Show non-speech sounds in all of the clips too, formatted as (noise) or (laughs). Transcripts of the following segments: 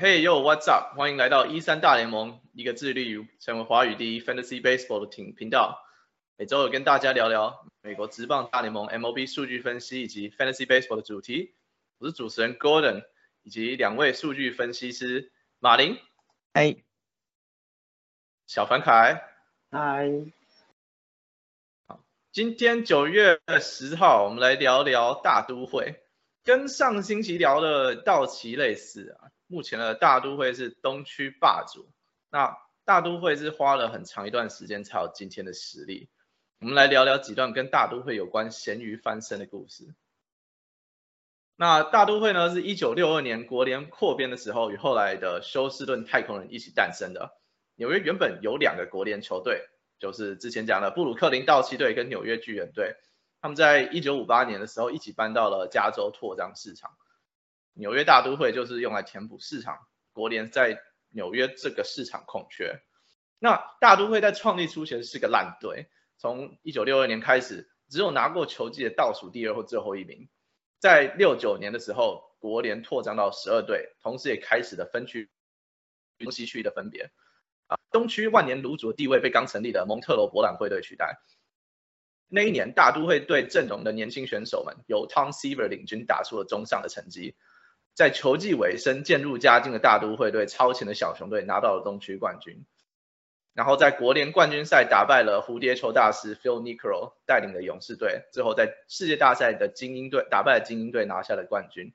Hey yo，What's up？欢迎来到一三大联盟，一个致力于成为华语第一 Fantasy Baseball 的频频道。每周有跟大家聊聊美国职棒大联盟 MLB 数据分析以及 Fantasy Baseball 的主题。我是主持人 Gordon，以及两位数据分析师马林、小凡凯。嗨，今天九月十号，我们来聊聊大都会，跟上星期聊的道奇类似啊。目前的大都会是东区霸主，那大都会是花了很长一段时间才有今天的实力。我们来聊聊几段跟大都会有关咸鱼翻身的故事。那大都会呢，是一九六二年国联扩编的时候，与后来的休斯顿太空人一起诞生的。纽约原本有两个国联球队，就是之前讲的布鲁克林道奇队跟纽约巨人队。他们在一九五八年的时候一起搬到了加州拓张市场。纽约大都会就是用来填补市场国联在纽约这个市场空缺。那大都会在创立初前是个烂队。从一九六二年开始，只有拿过球季的倒数第二或最后一名。在六九年的时候，国联扩张到十二队，同时也开始了分区东西区的分别。啊，东区万年卤主的地位被刚成立的蒙特罗博览会队取代。那一年，大都会队阵容的年轻选手们由 Tom Seaver 领军打出了中上的成绩。在球季尾声，渐入佳境的大都会队超前的小熊队拿到了东区冠军。然后在国联冠军赛打败了蝴蝶球大师 Phil Niekro 带领的勇士队，最后在世界大赛的精英队打败了精英队拿下了冠军。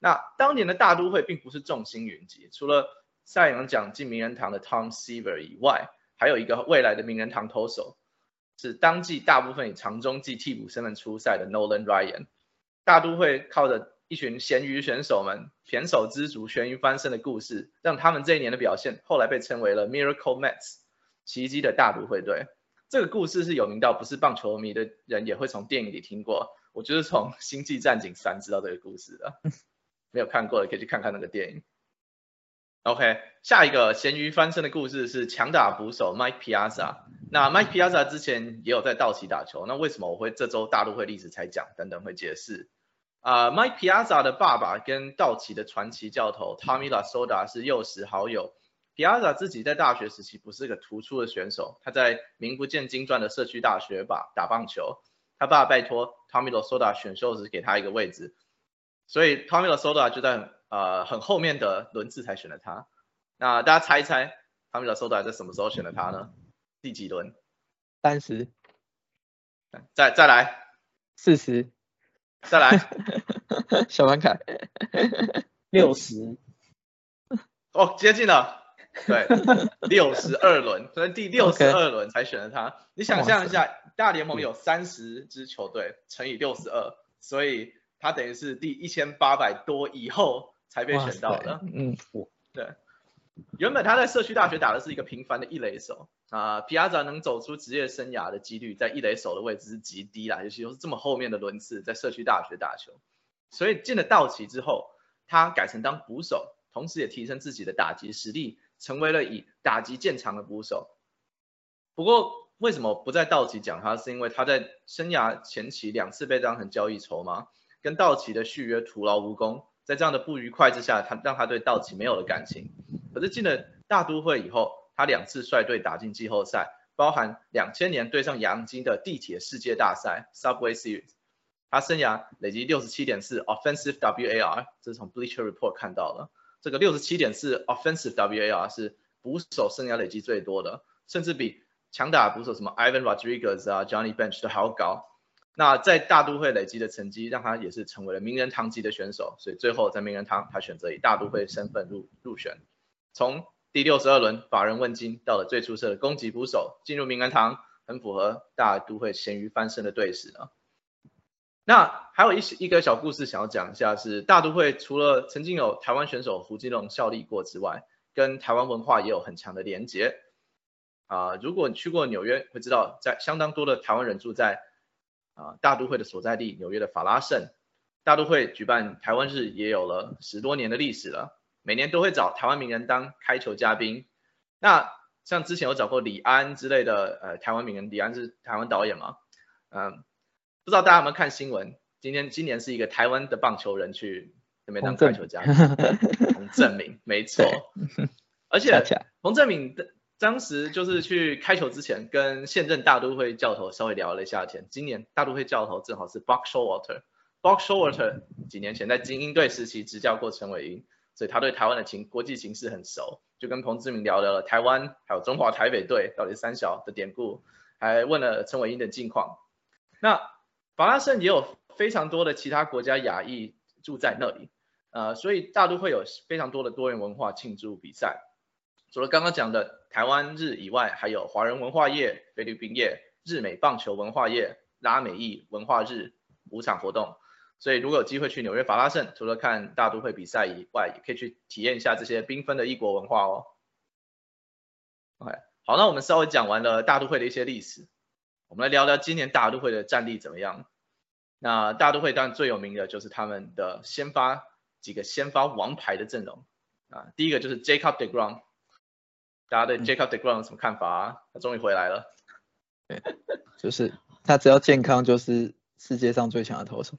那当年的大都会并不是众星云集，除了赛扬奖进名人堂的 Tom Seaver 以外，还有一个未来的名人堂投手，是当季大部分以长中继替补身份出赛的 Nolan Ryan。大都会靠着一群咸鱼选手们胼手知足、咸鱼翻身的故事，让他们这一年的表现后来被称为了 Miracle Mets。奇迹的大都会队，这个故事是有名到不是棒球迷的人也会从电影里听过。我就是从《星际战警三》知道这个故事的，没有看过的可以去看看那个电影。OK，下一个咸鱼翻身的故事是强打捕手 Mike Piazza。那 Mike Piazza 之前也有在道奇打球，那为什么我会这周大都会历史才讲？等等会解释。啊，Mike Piazza 的爸爸跟道奇的传奇教头 Tommy La s o d a 是幼时好友。Piazza 自己在大学时期不是个突出的选手，他在名不见经传的社区大学吧打棒球。他爸拜托 Tommy La s o d a 选秀时给他一个位置，所以 Tommy La s o d a 就在呃很后面的轮次才选了他。那大家猜一猜，Tommy Lasorda 在什么时候选了他呢？第几轮？三十。再再来。四十。再来。(laughs) 小凡凯。六十。哦，接近了。对，六十二轮，所以第六十二轮才选了他。你想象一下，大联盟有三十支球队乘以六十二，所以他等于是第一千八百多以后才被选到的。嗯，对。原本他在社区大学打的是一个平凡的一垒手啊，皮亚扎能走出职业生涯的几率在一垒手的位置是极低啦，尤其是这么后面的轮次在社区大学打球。所以进了道奇之后，他改成当捕手，同时也提升自己的打击实力。成为了以打击见长的捕手。不过为什么不在道奇讲他？是因为他在生涯前期两次被当成交易筹码，跟道奇的续约徒劳无功。在这样的不愉快之下，他让他对道奇没有了感情。可是进了大都会以后，他两次率队打进季后赛，包含两千年对上洋基的地铁世界大赛 （Subway Series）。他生涯累积六十七点四 offensive WAR，这是从 Bleacher Report 看到的。这个六十七点四 offensive WAR 是捕手生涯累积最多的，甚至比强打捕手什么 Ivan Rodriguez 啊 Johnny Bench 都还要高。那在大都会累积的成绩，让他也是成为了名人堂级的选手。所以最后在名人堂，他选择以大都会身份入入选。从第六十二轮法人问津到了最出色的攻击捕手，进入名人堂，很符合大都会咸鱼翻身的队史啊。那还有一一个小故事想要讲一下，是大都会除了曾经有台湾选手胡金龙效力过之外，跟台湾文化也有很强的连结。啊，如果你去过纽约，会知道在相当多的台湾人住在啊大都会的所在地纽约的法拉盛。大都会举办台湾日也有了十多年的历史了，每年都会找台湾名人当开球嘉宾。那像之前有找过李安之类的，呃，台湾名人，李安是台湾导演嘛，嗯，不知道大家有没有看新闻？今天今年是一个台湾的棒球人去那边当开球嘉宾，洪正明，没错，(laughs) 而且洪正明的当时就是去开球之前，跟现任大都会教头稍微聊了一下天。今年大都会教头正好是 b o x s h o w a t e r。b o x s h o w a t e r 几年前在精英队时期执教过陈伟英，所以他对台湾的情国际形势很熟，就跟彭志明聊聊了台湾还有中华台北队到底三小的典故，还问了陈伟英的近况。那法拉盛也有非常多的其他国家亚裔住在那里，呃，所以大都会有非常多的多元文化庆祝比赛。除了刚刚讲的台湾日以外，还有华人文化业、菲律宾业、日美棒球文化业、拉美裔文化日五场活动。所以如果有机会去纽约法拉盛，除了看大都会比赛以外，也可以去体验一下这些缤纷的异国文化哦。OK，好，那我们稍微讲完了大都会的一些历史，我们来聊聊今年大都会的战力怎么样。那大都会当然最有名的就是他们的先发几个先发王牌的阵容啊，第一个就是 Jacob Degrom，大家对 Jacob Degrom 有什么看法啊？他终于回来了。就是他只要健康，就是世界上最强的投手，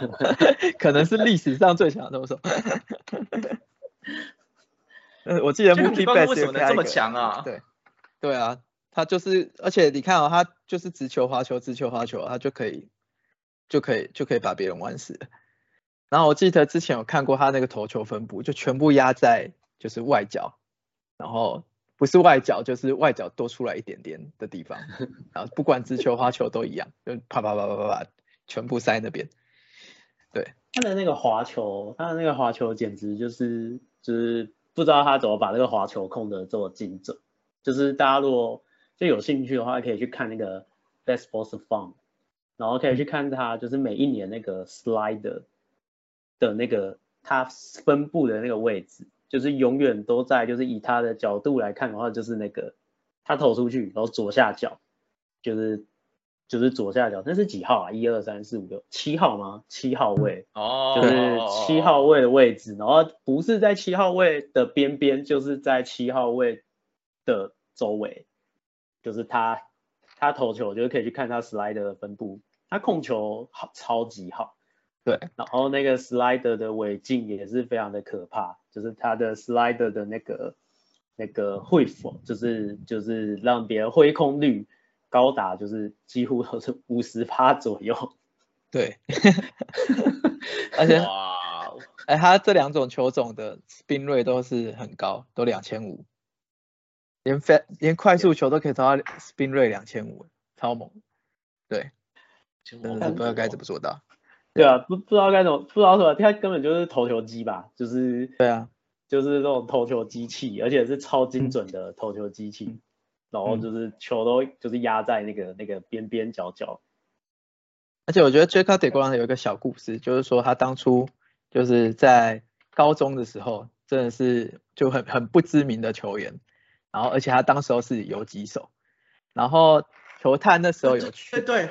(laughs) 可能是历史上最强的投手。呃，我记得 Jacob Mookie Degrom Betts 为什么能这么强啊？对，对啊，他就是，而且你看哦，他就是直球、滑球、直球、滑球，他就可以，就可以，就可以把别人玩死了。然后我记得之前有看过他那个投球分布，就全部压在就是外角，然后不是外角就是外角多出来一点点的地方，(laughs) 然后不管直球、花球都一样，就啪啪啪啪啪啪，全部塞那边。对他的那个滑球，他的那个滑球简直就是就是不知道他怎么把那个滑球控的这么精准。就是大家如果就有兴趣的话，可以去看那个 Baseball Fun，然后可以去看他就是每一年那个 slider 的那个他分布的那个位置，就是永远都在，就是以他的角度来看的话，就是那个他投出去，然后左下角就是就是左下角，那是几号啊？一二三四五六七号吗？七号位。哦，就是七号位的位置，然后不是在七号位的边边，就是在七号位的周围，就是他他投球，就是可以去看他 slider 的分布，他控球好超级好，对，然后那个 slider 的尾劲也是非常的可怕，就是他的 slider 的那个那个会否，就是就是让别人挥空率高达就是几乎都是五十趴左右，对，(laughs) 而且哇，哎，他这两种球种的 spin rate 都是很高，都两千五，连飞连快速球都可以达到 spin rate 两千五，超猛。对，真的不知道该怎么做到。对啊，不不知道该怎么，不知道什么，他根本就是投球机吧，就是对啊，就是那种投球机器，而且是超精准的投球机器，然后就是球都就是压在那个那个边边角角。而且我觉得 Jacob Degrom 有一个小故事，就是说他当初就是在高中的时候，真的是就很很不知名的球员，然后而且他当时候是游击手，然后球探那时候有去，对对，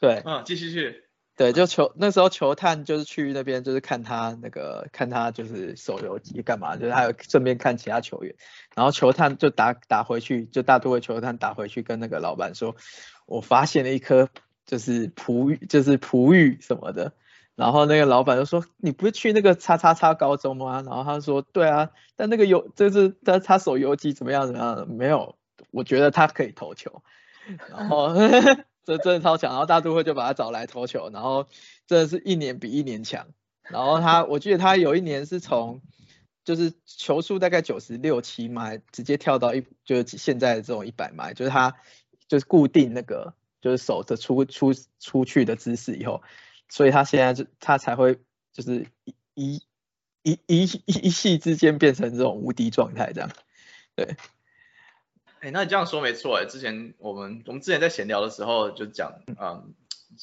对。嗯，继续去，对，就球那时候球探就是去那边就是看他那个看他就是手游机干嘛，就是还有顺便看其他球员，然后球探就打打回去，就大都会球探打回去跟那个老板说，我发现了一颗就是璞玉就是璞玉什么的，然后那个老板就说你不是去那个叉叉叉高中吗？然后他说对啊，但那个游就是他他手游机怎么样怎么样？的没有，我觉得他可以投球，然后 (laughs) 这真的超强，然后大都会就把他找来投球，然后真的是一年比一年强。然后他，我记得他有一年是从就是球速大概九十六七迈，直接跳到一就是现在的这种一百迈，就是他就是固定那个就是手的出出出去的姿势以后，所以他现在就他才会就是一一一一一一夕之间变成这种无敌状态这样，对。哎，那你这样说没错哎，之前我们我们之前在闲聊的时候就讲，嗯，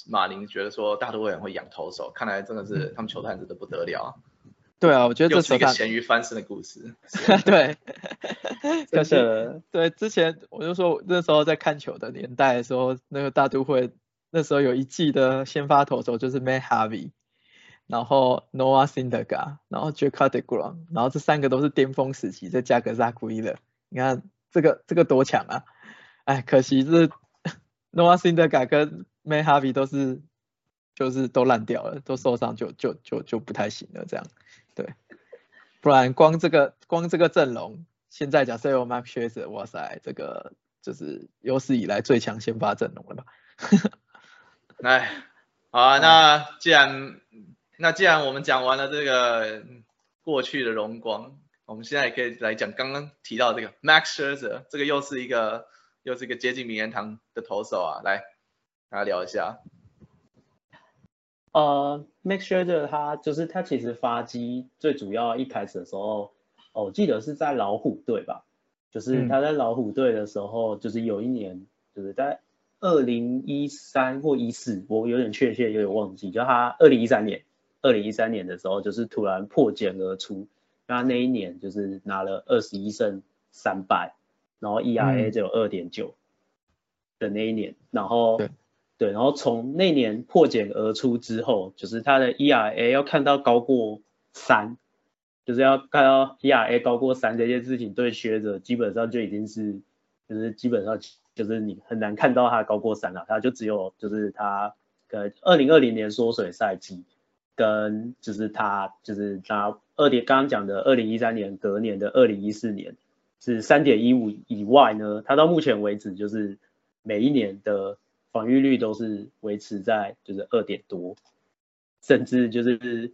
马林觉得说大都会很会养投手，看来真的是他们球探真的不得了，对啊，我觉得这是一个咸鱼翻身的故事。(laughs) (laughs) 对，可真是的，对之前我就说那时候在看球的年代的时候，那个大都会那时候有一季的先发投手就是 Matt Harvey，然后 Noah Syndergaard，然后 Jacob Degrom，然后这三个都是巅峰时期，再加个 Zach Wheeler，你看这个这个多强啊！哎，可惜是 (laughs) Noah i n d e r 跟 May Harvey 都是就是都烂掉了，都受伤就就就就不太行了这样。对，不然光这个光这个阵容，现在假设有 e z e r 哇塞，这个就是有史以来最强先发阵容了吧？来，(laughs) 好啊，那既然那既然我们讲完了这个过去的荣光，我们现在也可以来讲刚刚提到这个 Max Scherzer，这个又是一个又是一个接近名人堂的投手啊，来，大家聊一下。呃，Max Scherzer 他就是他其实发迹最主要一开始的时候，哦，我记得是在老虎队吧，就是他在老虎队的时候，就是有一年就是在。二零一三或一四，我有点确切，有点忘记。就他二零一三年，二零一三年的时候，就是突然破茧而出。他那一年就是拿了二十一胜三败，然后 ERA 只有二点九的那一年。然后对，然后从那年破茧而出之后，就是他的 ERA 要看到高过三，就是要看到 ERA 高过三这件事情，对学者基本上就已经是，就是基本上。就是你很难看到他高过三了，他就只有就是他呃二零二零年缩水赛季，跟就是他就是它二点刚刚讲的二零一三年隔年的二零一四年是三点一五以外呢，它到目前为止就是每一年的防御率都是维持在就是二点多，甚至就是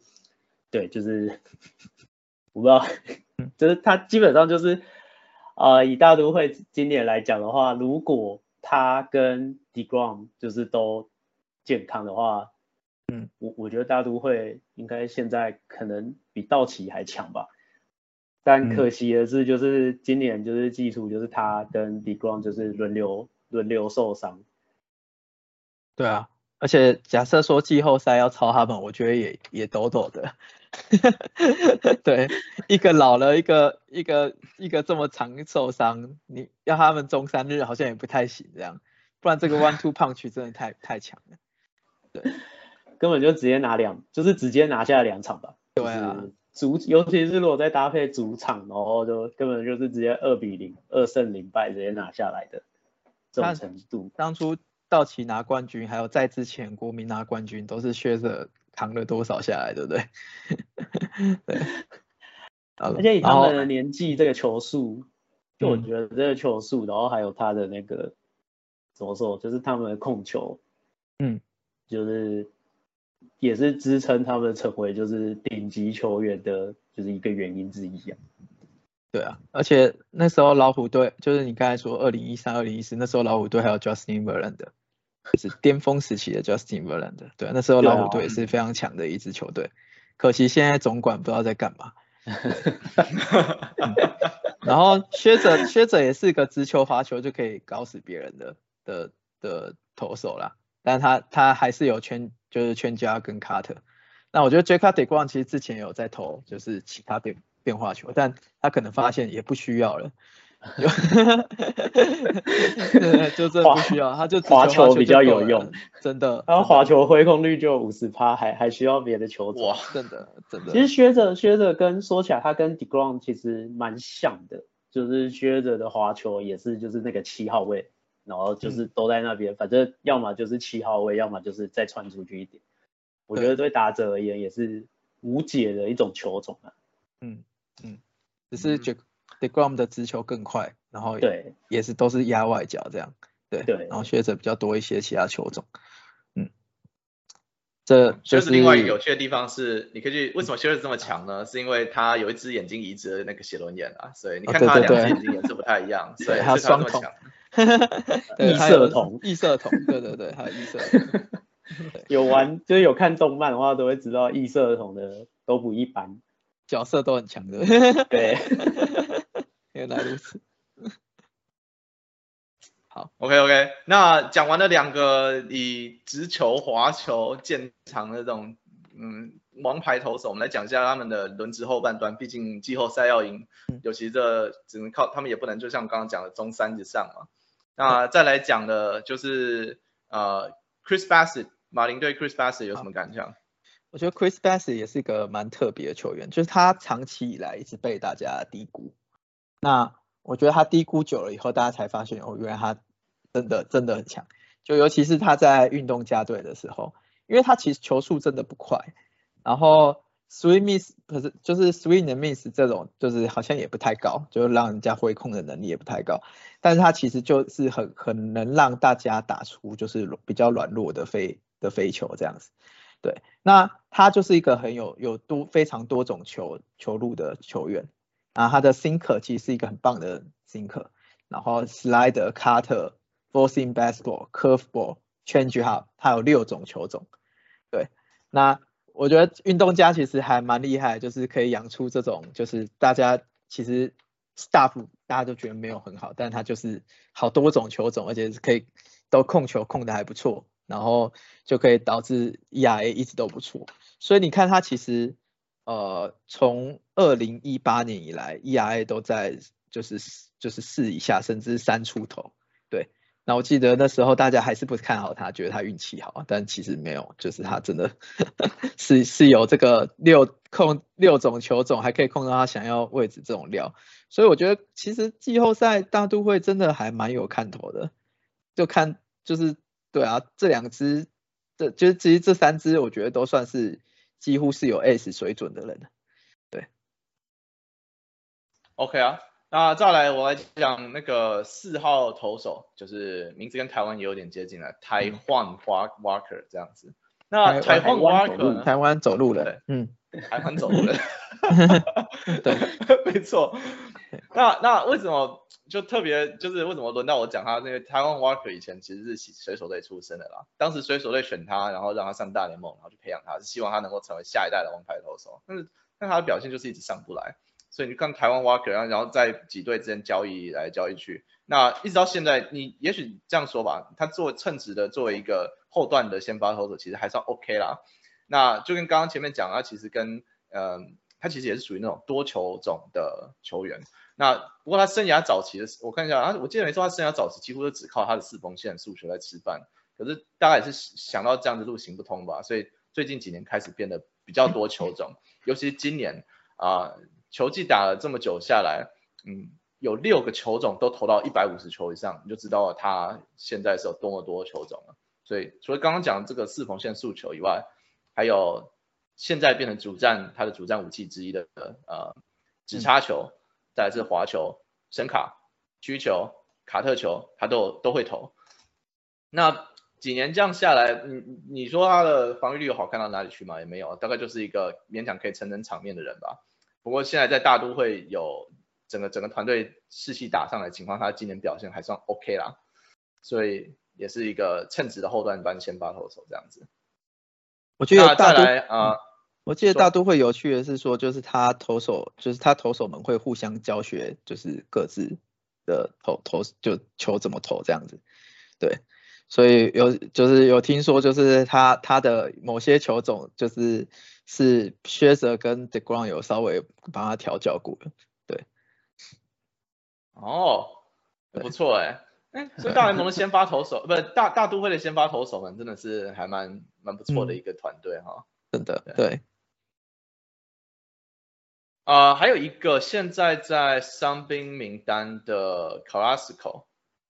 对就是我不知道，就是它基本上就是。啊，以大都会今年来讲的话，如果他跟 Degrom 就是都健康的话，嗯，我我觉得大都会应该现在可能比道奇还强吧。但可惜的是，就是今年就是技术就是他跟 Degrom 就是轮流轮流受伤。对啊。而且假设说季后赛要超他们，我觉得也也抖抖的。(laughs) 对，一个老了，一个一个一个这么长受伤，你要他们中三日好像也不太行这样，不然这个 one two (laughs) punch 真的太太强了。对，根本就直接拿两，就是直接拿下两场吧。对啊，主尤其是如果再搭配主场，然后就根本就是直接二比零，二胜零败直接拿下来的这种程度。当初。道奇拿冠军，还有在之前国民拿冠军，都是薛着扛了多少下来，对不对？(laughs) 对。而且以他们的年纪，这个球速，就我觉得这个球速，然后还有他的那个怎么说，就是他们的控球，嗯，就是也是支撑他们成为就是顶级球员的，就是一个原因之一啊。对啊，而且那时候老虎队，就是你刚才说二零一三、二零一四，那时候老虎队还有 Justin Verlander。是巅峰时期的 Justin Verlander，对，那时候老虎队是非常强的一支球队，可惜现在总管不知道在干嘛。然后薛者薛者也是个直球滑球就可以搞死别人的的的投手啦，但他他还是有圈就是圈家跟 Carter。那我觉得 J Carter 光其实之前有在投就是其他变变化球，但他可能发现也不需要了。(laughs) 就这不需要，他就滑球比较有用，真的。然后滑球挥空率就五十趴，还还需要别的球种。哇，真的真的。其实薛着薛着跟说起来，他跟 Degrom 其实蛮像的，就是薛着的滑球也是就是那个七号位，然后就是都在那边，反正要么就是七号位，要么就是再传出去一点。我觉得对打者而言也是无解的一种球种啊。嗯嗯，只是觉。Degrom 的直球更快，然后对，也是都是压外角这样，对对，然后学者比较多一些其他球种，嗯，这就是另外一个有趣的地方是，你可以去为什么学者这么强呢？是因为他有一只眼睛移植的那个写轮眼啊，所以你看他两只眼睛颜色不太一样，(laughs) 所以他双瞳，(laughs) 异色瞳，异色瞳，对对对，还有异色，(laughs) 有玩就是有看动漫的话，都会知道异色瞳的都不一般，角色都很强的，对。(laughs) 原来如此，好，OK OK，那讲完了两个以直球、滑球见长的这种嗯王牌投手，我们来讲一下他们的轮值后半段。毕竟季后赛要赢，尤其这只能靠他们，也不能就像刚刚讲的中三以上嘛。那再来讲的就是呃 Chris Bassett，马林对 Chris Bassett 有什么感想？我觉得 Chris Bassett 也是一个蛮特别的球员，就是他长期以来一直被大家低估。那我觉得他低估久了以后，大家才发现哦，原来他真的真的很强。就尤其是他在运动家队的时候，因为他其实球速真的不快，然后 swing miss 可是就是 swing and miss 这种就是好像也不太高，就让人家挥控的能力也不太高。但是他其实就是很很能让大家打出就是比较软弱的飞的飞球这样子。对，那他就是一个很有有多非常多种球球路的球员。啊，他的 sinker 其实是一个很棒的 sinker，然后 slider、cutter、four seam baseball、curveball、change up，他有六种球种。对，那我觉得运动家其实还蛮厉害，就是可以养出这种，就是大家其实 staff 大家都觉得没有很好，但他就是好多种球种，而且是可以都控球控的还不错，然后就可以导致 ERA 一直都不错。所以你看他其实。呃，从二零一八年以来，ERA 都在就是就是四以下，甚至三出头。那我记得那时候大家还是不看好他，觉得他运气好，但其实没有，就是他真的 (laughs) 是是有这个六控六种球种，还可以控到他想要位置这种料。所以我觉得其实季后赛大都会真的还蛮有看头的，就看就是对啊，这两支这就是其实这三支我觉得都算是。几乎是有 S 水准的人，对。OK 啊，那再来我来讲那个四号投手，就是名字跟台湾也有点接近了，台湾 Walker 这样子。那台湾 Walker，台湾走路人，嗯，台湾走路人，(laughs) 对，(laughs) 没错。那那为什么就特别就是为什么轮到我讲他？那个台湾 Walker 以前其实是水手队出身的啦，当时水手队选他，然后让他上大联盟，然后去培养他，是希望他能够成为下一代的王牌投手。但是但他的表现就是一直上不来，所以你看台湾 Walker，然后在几队之间交易来交易去，那一直到现在，你也许这样说吧，他做称职的作为一个后段的先发投手，其实还算 OK 啦。那就跟刚刚前面讲，他其实跟嗯。他其实也是属于那种多球种的球员。那不过他生涯早期的，我看一下啊，我记得没错，他生涯早期几乎都只靠他的四缝线速球在吃饭。可是大概也是想到这样的路行不通吧，所以最近几年开始变得比较多球种，尤其是今年啊，球季打了这么久下来，嗯，有六个球种都投到一百五十球以上，你就知道他现在是有多么多球种了。所以除了刚刚讲这个四缝线速球以外，还有。现在变成主战，他的主战武器之一的呃直插球，再来是滑球、声卡、曲球、卡特球，他都都会投。那几年这样下来，你你说他的防御率好看到哪里去吗？也没有，大概就是一个勉强可以撑撑场面的人吧。不过现在在大都会有整个整个团队士气打上来的情况，他今年表现还算 OK 啦，所以也是一个称职的后段班先发投手这样子。我觉得再来啊。我记得大都会有趣的是说，就是他投手，就是他投手们会互相教学，就是各自的投投就球怎么投这样子，对，所以有就是有听说，就是他他的某些球种就是是薛泽跟 The Ground 有稍微帮他调教过的，对。哦，不错哎，哎，所以大联盟的先发投手，不是大大都会的先发投手们，真的是还蛮蛮不错的一个团队哈，真的，对。啊，还有一个现在在伤兵名单的 Carrasco，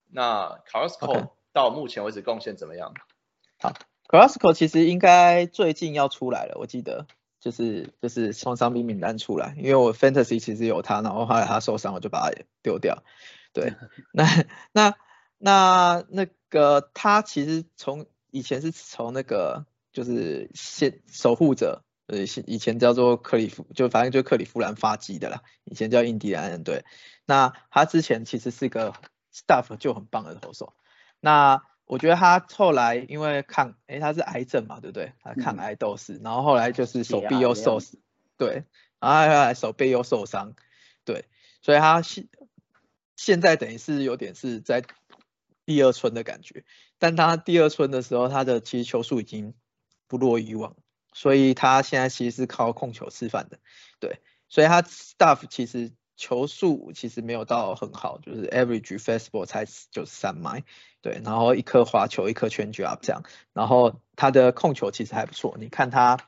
那 Carrasco 到目前为止贡献怎么样？好，Carrasco 其实应该最近要出来了，我记得就是就是从伤兵名单出来，因为我 Fantasy 其实有他，然后后来他受伤，我就把他丢掉。对，(laughs) 那那那那个他其实从以前是从那个就是先守护者。呃，以前叫做克里夫，就反正就克里夫兰发迹的啦。以前叫印第安人队。那他之前其实是个 staff 就很棒的投手。那我觉得他后来因为抗，哎，他是癌症嘛，对不对？他抗癌斗士，然后后来就是手臂又受伤，对，然后手臂又受伤，对，所以他现现在等于是有点是在第二春的感觉。但他第二春的时候，他的其实球速已经不落以往。所以他现在其实是靠控球吃饭的，对，所以他 staff 其实球速其实没有到很好，就是 average fastball 才九十三迈，对，然后一颗滑球，一颗圈 up 这样，然后他的控球其实还不错，你看他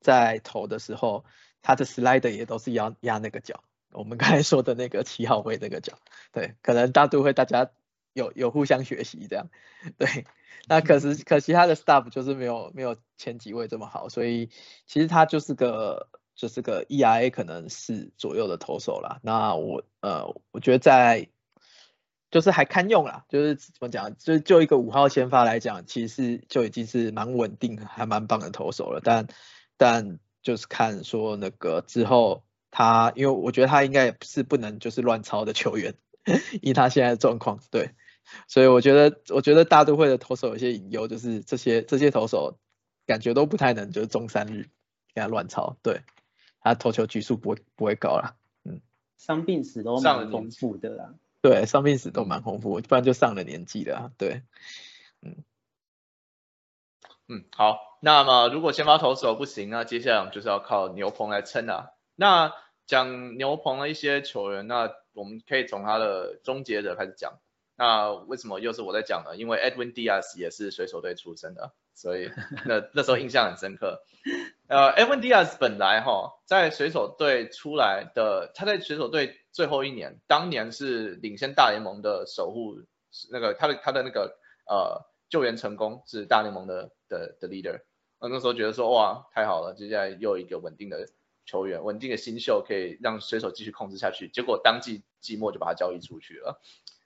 在投的时候，他的 slider 也都是压压那个脚，我们刚才说的那个七号位那个脚，对，可能大都会大家有有互相学习这样，对，那可是可惜他的 staff 就是没有没有前几位这么好，所以其实他就是个就是个 ERA 可能是左右的投手啦。那我呃我觉得在就是还堪用啦，就是怎么讲，就就一个五号先发来讲，其实就已经是蛮稳定还蛮棒的投手了，但但就是看说那个之后。他因为我觉得他应该也是不能就是乱抄的球员，(laughs) 以他现在的状况，对，所以我觉得我觉得大都会的投手有些隐忧，就是这些这些投手感觉都不太能就是中三日给他乱抄，对，他投球局数不会不会高了，嗯，伤病史都蛮丰富的啦，对，伤病史都蛮丰富，不然就上了年纪了，对，嗯，嗯，好，那么如果先发投手不行那接下来我们就是要靠牛棚来撑啊。那讲牛棚的一些球员，那我们可以从他的终结者开始讲。那为什么又是我在讲呢？因为 Edwin Diaz 也是水手队出身的，所以那那时候印象很深刻。呃，Edwin Diaz 本来哈在水手队出来的，他在水手队最后一年，当年是领先大联盟的守护，那个他的他的那个呃救援成功是大联盟的的的 leader。我那时候觉得说哇太好了，接下来又一个稳定的。球员稳定的新秀可以让水手继续控制下去，结果当季季末就把他交易出去了。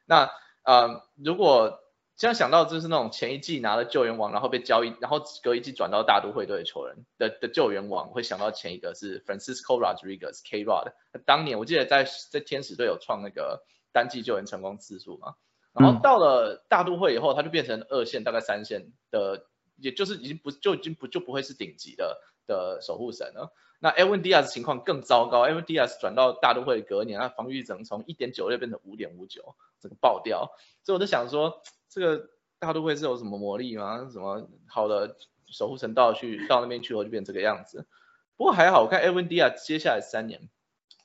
那呃，如果这样想到就是那种前一季拿了救援王，然后被交易，然后隔一季转到大都会队的球员的的救援王，会想到前一个是 Francisco Rodriguez K Rod。当年我记得在在天使队有创那个单季救援成功次数嘛，然后到了大都会以后，他就变成二线大概三线的，也就是已经不就已经不就不会是顶级的的守护神了。那 Edwin Diaz 情况更糟糕，Edwin Diaz 转到大都会隔年，他防御只能从一点九六变成五点五九，这个爆掉。所以我就想说，这个大都会是有什么魔力吗？什么好的守护神到去到那边去后就变这个样子？不过还好，我看 Edwin Diaz 接下来三年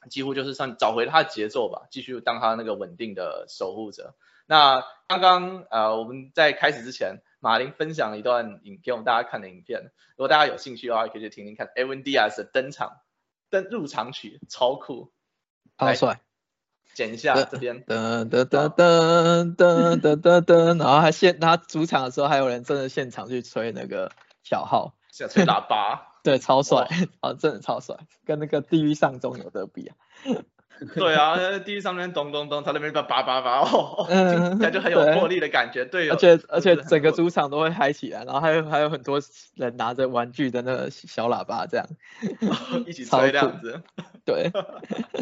几乎就是上找回他的节奏吧，继续当他那个稳定的守护者。那刚刚呃我们在开始之前。马林分享一段影给我们大家看的影片，如果大家有兴趣的话，可以去听听看。Evan Diaz 的登场登入场曲超酷，超帅，剪一下这边，噔噔噔噔噔噔噔噔，(laughs) 然后还现他主场的时候还有人真的现场去吹那个小号，想吹喇叭，(laughs) 对，超帅，啊，(laughs) 真的超帅，跟那个地狱上中有得比啊。(laughs) 对啊，地狱上面咚咚咚，他那边叭叭叭叭，哦，感觉很有魄力的感觉。对，而且而且整个主场都会嗨起来，然后还有还有很多人拿着玩具的那个小喇叭这样，(laughs) 一起吹这样子。对，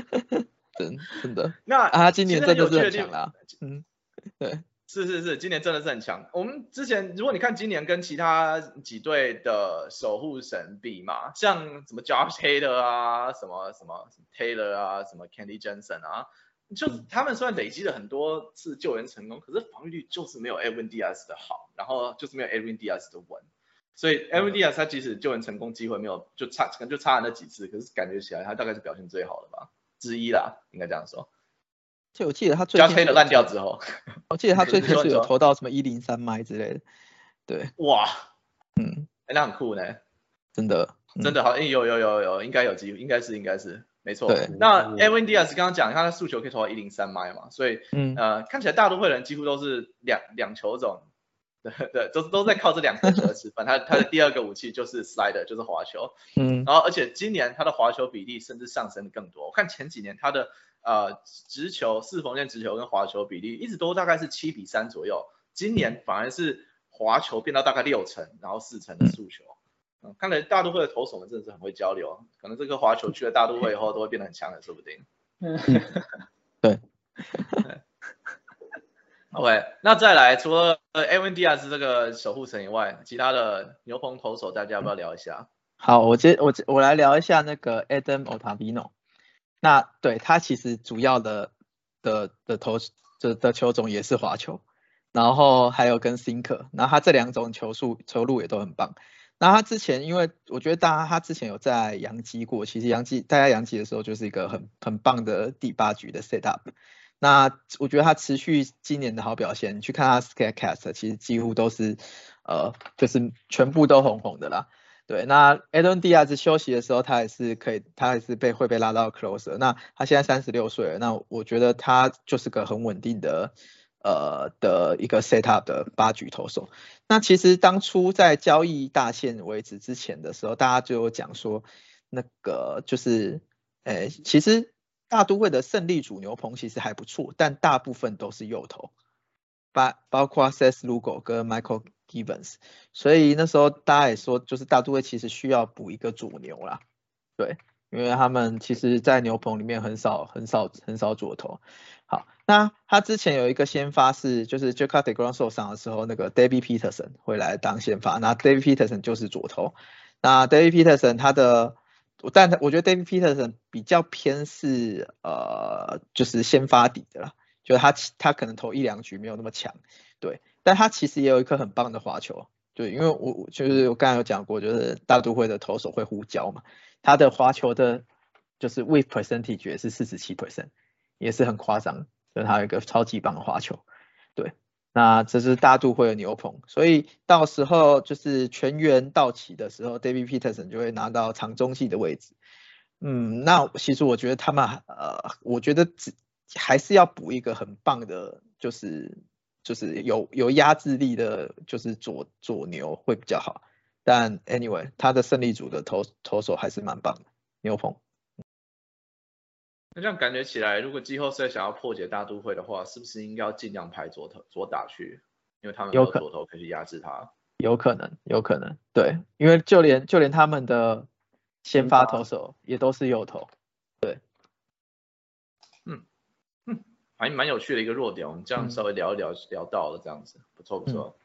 (laughs) 真真的。那啊今年真的是很强啦。嗯，对。是是是，今年真的是很强。我们之前，如果你看今年跟其他几队的守护神比嘛，像什么 Josh Taylor 啊，什么什么 Taylor 啊，什么 Candy Jensen 啊，就他们虽然累积了很多次救援成功，可是防御率就是没有 Edwin Diaz 的好，然后就是没有 Edwin Diaz 的稳。所以 Edwin Diaz 他即使救援成功机会没有，就差可能就差了那几次，可是感觉起来他大概是表现最好的吧，之一啦，应该这样说。就我记得他最近的烂掉之后，(laughs) 我记得他最近是有投到什么一零三麦之类的，对，哇，嗯，哎，那很酷呢，真的，真的好，哎，有有有有，应该有机会，应该是应该是，没错。那 Evan Diaz 刚刚讲他的速球可以投到一零三麦嘛，所以，嗯，呃，看起来大多会人几乎都是两两球种，对 (laughs) 对，都都在靠这两颗球吃饭。他他的第二个武器就是 slider，就是滑球，嗯，然后而且今年他的滑球比例甚至上升的更多。我看前几年他的。呃，直球四缝线直球跟滑球比例一直都大概是七比三左右，今年反而是滑球变到大概六成，然后四成的速球。嗯，看来大都会的投手们真的是很会交流，可能这个滑球去了大都会以后都会变得很强的，说不定。嗯，(laughs) 对。OK，那再来，除了 A N D S 这个守护神以外，其他的牛棚投手大家要不要聊一下？好，我接我我来聊一下那个 Adam Otavino。那对他其实主要的的的投的的球种也是滑球，然后还有跟 sinker，然后他这两种球速球路也都很棒。那他之前因为我觉得大家他之前有在洋基过，其实洋基大家洋基的时候就是一个很很棒的第八局的 set up。那我觉得他持续今年的好表现，去看他 s c a r e cast，其实几乎都是呃就是全部都红红的啦。对，那 Aaron Diaz 休息的时候，他也是可以，他还是被会被拉到 closer。那他现在三十六岁了，那我觉得他就是个很稳定的呃的一个 set up 的八局投手。那其实当初在交易大限为止之前的时候，大家就有讲说，那个就是，诶，其实大都会的胜利主牛棚其实还不错，但大部分都是右投，包包括 Seth Lugo 跟 Michael。Givens，所以那时候大家也说，就是大都会其实需要补一个左牛啦，对，因为他们其实，在牛棚里面很少很少很少左投。好，那他之前有一个先发是，就是 Jacob Degrom 受伤的时候，那个 David Peterson 会来当先发，那 David Peterson 就是左投。那 David Peterson 他的，但我觉得 David Peterson 比较偏是呃，就是先发底的啦，就是他他可能投一两局没有那么强，对。但他其实也有一颗很棒的滑球，对，因为我就是我刚才有讲过，就是大都会的投手会呼叫嘛，他的滑球的，就是 with percentage 是四十七 percent，也是很夸张，就是他有一个超级棒的滑球，对，那这是大都会的牛棚，所以到时候就是全员到齐的时候，David Peterson 就会拿到长中继的位置，嗯，那其实我觉得他们呃，我觉得只还是要补一个很棒的，就是。就是有有压制力的，就是左左牛会比较好。但 anyway，他的胜利组的投投手还是蛮棒的，牛棚。那这样感觉起来，如果季后赛想要破解大都会的话，是不是应该要尽量排左投左打去？因为他们有左投可以去压制他。有可能，有可能，对，因为就连就连他们的先发投手也都是右投。对。还蛮有趣的一个弱点，我们这样稍微聊一聊，聊到了这样子，不错不错。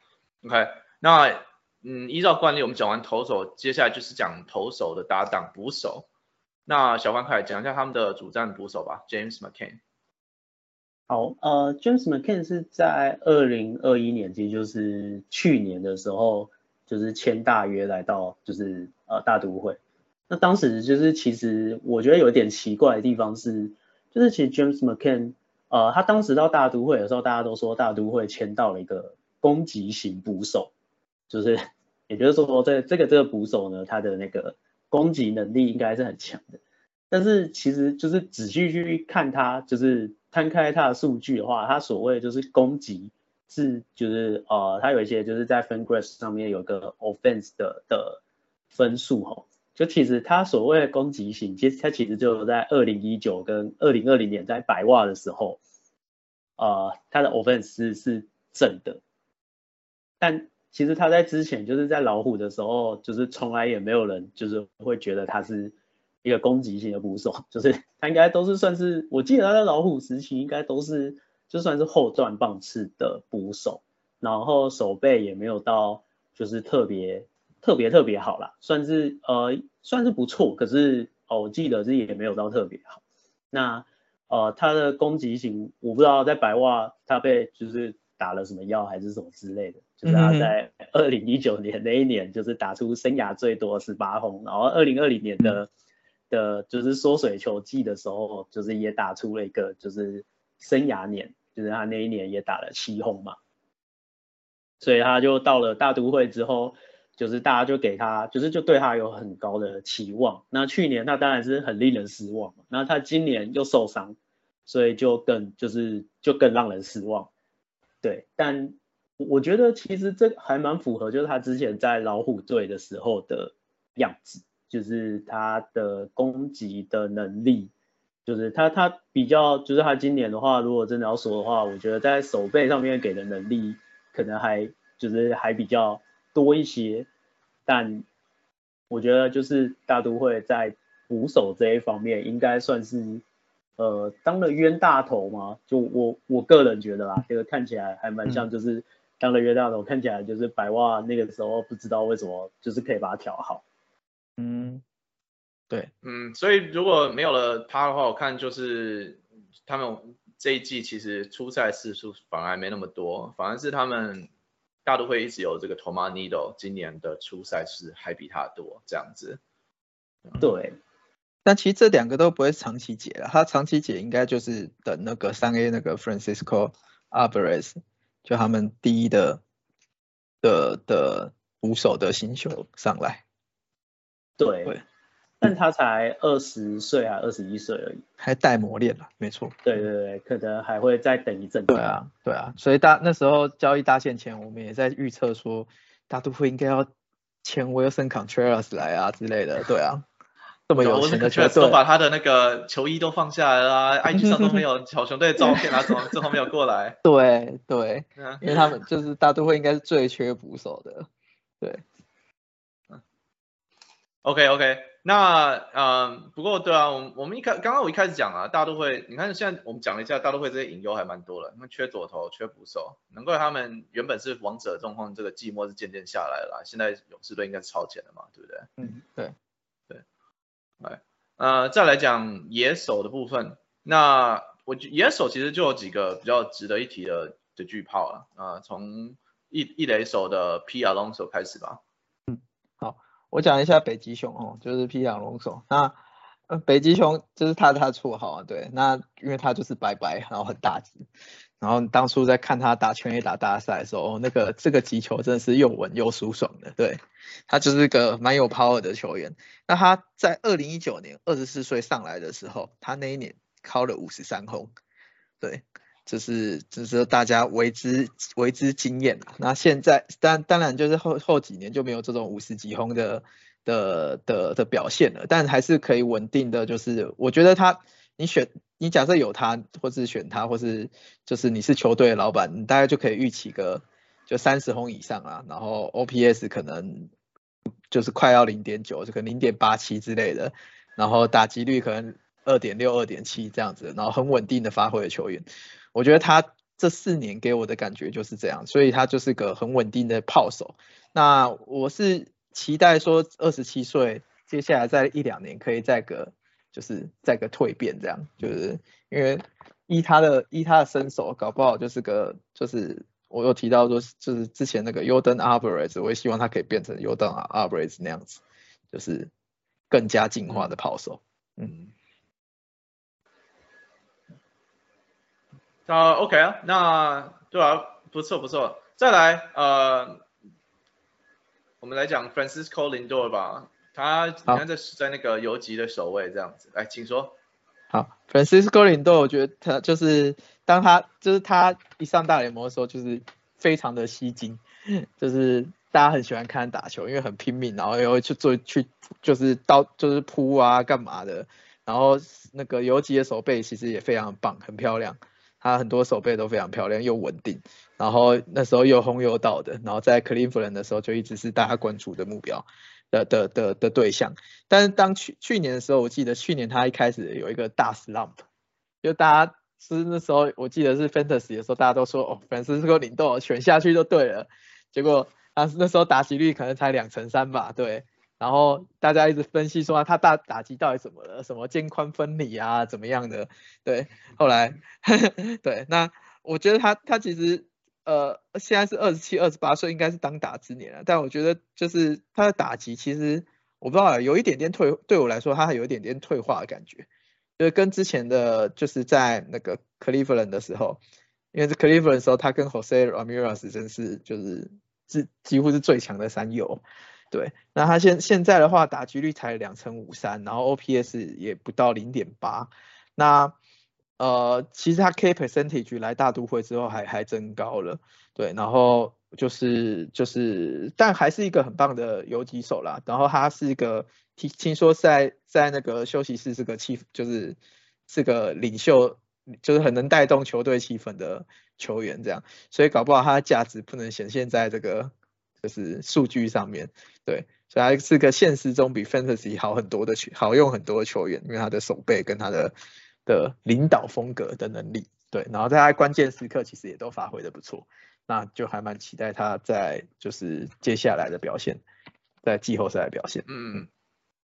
OK，那嗯，依照惯例，我们讲完投手，接下来就是讲投手的搭档捕手。那小关开始讲一下他们的主战捕手吧，James McCain。好，呃，James McCain 是在二零二一年，其实就是去年的时候，就是签大约来到就是呃大都会。那当时就是其实我觉得有点奇怪的地方是，就是其实 James McCann。呃，他当时到大都会的时候，大家都说大都会签到了一个攻击型捕手，就是也就是说，这这个这个捕手呢，他的那个攻击能力应该是很强的。但是其实就是仔细去看他，就是摊开他的数据的话，他所谓就是攻击是就是呃，他有一些就是在 FanGraphs 上面有个 Offense 的的分数哈。就其实他所谓的攻击型，其实他其实就在二零一九跟二零二零年在百袜的时候，呃，他的 offense 是正的，但其实他在之前就是在老虎的时候，就是从来也没有人就是会觉得他是一个攻击型的捕手，(laughs) 就是他应该都是算是，我记得他在老虎时期应该都是就算是后段棒次的捕手，然后手背也没有到就是特别。特别特别好啦，算是呃算是不错，可是哦我记得是也没有到特别好。那呃他的攻击型我不知道在白袜他被就是打了什么药还是什么之类的，就是他在二零一九年那一年就是打出生涯最多十八轰，然后二零二零年的的就是缩水球季的时候，就是也打出了一个就是生涯年，就是他那一年也打了七轰嘛，所以他就到了大都会之后。就是大家就给他，就是就对他有很高的期望。那去年他当然是很令人失望。那他今年又受伤，所以就更就是就更让人失望。对，但我觉得其实这还蛮符合，就是他之前在老虎队的时候的样子，就是他的攻击的能力，就是他他比较，就是他今年的话，如果真的要说的话，我觉得在手背上面给的能力可能还就是还比较多一些。但我觉得就是大都会在捕手这一方面应该算是呃当了冤大头嘛，就我我个人觉得啦，这个看起来还蛮像就是当了冤大头，看起来就是白袜那个时候不知道为什么就是可以把它调好。嗯，对，嗯，所以如果没有了他的话，我看就是他们这一季其实出赛次数反而没那么多，反而是他们。大都会一直有这个 Tomas Nido，今年的初赛是还比他多这样子。对，但其实这两个都不会长期解了，他长期解应该就是等那个三 A 那个 Francisco Alvarez，就他们第一的的的捕手的新秀上来。对，但他才二十岁啊，二十一岁而已，还待磨练了，没错。对对对，可能还会再等一阵。对啊，对啊，所以大那时候交易大限前，我们也在预测说，大都会应该要签 Wilson Contreras 来啊之类的。对啊，(laughs) 这么有钱的球队都把他的那个球衣都放下来了，IG 上都没有 (laughs) 小熊队照片啊，怎么最后没有过来？对对，因为他们就是大都会应该是最缺捕手的，对。OK OK，那嗯，不过对啊，我我们一开刚刚我一开始讲啊，大都会，你看现在我们讲了一下，大都会这些隐忧还蛮多了，因为缺左投，缺捕手，难怪他们原本是王者状况，这个寂寞是渐渐下来了，现在勇士队应该是超前的嘛，对不对？嗯，对对，来，呃，再来讲野手的部分，那我野手其实就有几个比较值得一提的的巨炮了，啊，从一一垒手的 P 手开始吧。我讲一下北极熊哦，就是披阳龙手。那，北极熊就是他他的绰号啊，对。那因为他就是白白，然后很大只。然后当初在看他打全垒打大赛的时候，那个这个击球真的是又稳又舒爽的。对，他就是一个蛮有 power 的球员。那他在二零一九年二十四岁上来的时候，他那一年敲了五十三轰，对。就是就是大家为之为之惊艳啊！那现在当当然就是后后几年就没有这种五十几轰的的的的表现了，但还是可以稳定的。就是我觉得他，你选你假设有他，或是选他，或是就是你是球队的老板，你大概就可以预期个就三十轰以上啊，然后 OPS 可能就是快要零点九，就可能零点八七之类的，然后打击率可能二点六、二点七这样子，然后很稳定的发挥的球员。我觉得他这四年给我的感觉就是这样，所以他就是个很稳定的炮手。那我是期待说二十七岁，接下来在一两年可以再个就是再个蜕变，这样就是因为依他的依他的身手，搞不好就是个就是我有提到说就是之前那个 Jordan Alvarez，我也希望他可以变成 Jordan Alvarez 那样子，就是更加进化的炮手，嗯。啊，OK 啊，那对啊，不错不错。再来，呃，我们来讲 Francisco Lindor 吧。他你看在在那个游击的守卫这样子，来，请说。好，Francisco Lindor，我觉得他就是当他就是他一上大联盟的时候，就是非常的吸睛，就是大家很喜欢看他打球，因为很拼命，然后又去做去就是到就是扑啊干嘛的，然后那个游击的手背其实也非常棒，很漂亮。他很多手背都非常漂亮又稳定，然后那时候又轰又倒的，然后在克利夫兰的时候就一直是大家关注的目标的的的的对象。但是当去去年的时候，我记得去年他一开始有一个大 slump，就大家是那时候我记得是 fantasy 的时候，大家都说哦，粉丝这个领豆选下去就对了，结果他那时候打击率可能才两成三吧，对。然后大家一直分析说他大打击到底怎么了，什么肩宽分离啊，怎么样的？对，后来 (laughs) 对，那我觉得他他其实呃现在是二十七、二十八岁，应该是当打之年了。但我觉得就是他的打击其实我不知道有一点点退，对我来说他还有一点点退化的感觉，就是跟之前的就是在那个 Cleveland 的时候，因为是 Cleveland 的时候，他跟 Jose Ramirez 真是就是是几乎是最强的三友。对，那他现现在的话，打击率才两成五三，然后 OPS 也不到零点八，那呃，其实他 K percentage 来大都会之后还还增高了，对，然后就是就是，但还是一个很棒的游击手啦，然后他是一个听听说在在那个休息室是个气，就是是个领袖，就是很能带动球队气氛的球员这样，所以搞不好他的价值不能显现在这个。就是数据上面，对，所以他是个现实中比 Fantasy 好很多的球，好用很多的球员，因为他的手背跟他的的领导风格的能力，对，然后在他关键时刻其实也都发挥的不错，那就还蛮期待他在就是接下来的表现，在季后赛的表现。嗯，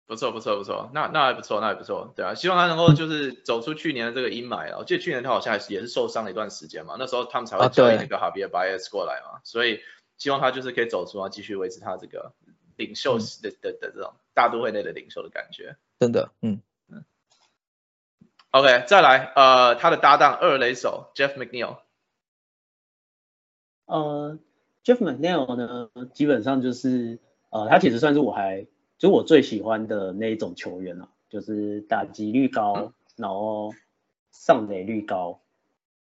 不错不错不错，那那还不错那还不错，对啊，希望他能够就是走出去年的这个阴霾啊，我记得去年他好像也是受伤了一段时间嘛，那时候他们才会交易那个 Javier Baez 过来嘛，所以。希望他就是可以走出啊，继续维持他这个领袖的的的这种大都会内的领袖的感觉。真的，嗯嗯。OK，再来，呃，他的搭档二垒手 Jeff McNeil。呃，Jeff McNeil 呢，基本上就是呃，他其实算是我还就我最喜欢的那一种球员啊，就是打击率高，然后上垒率高，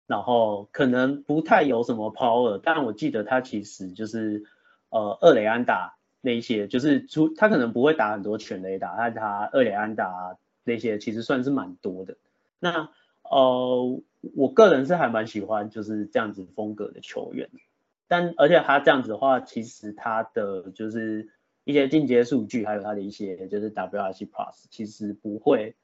然后可能不太有什么 power，但我记得他其实就是呃二雷安打那一些，就是出他可能不会打很多全垒打，但他二雷安打那些其实算是蛮多的。那呃我个人是还蛮喜欢就是这样子风格的球员，但而且他这样子的话，其实他的就是。一些进阶数据，还有他的一些就是 WRC Plus，其实不会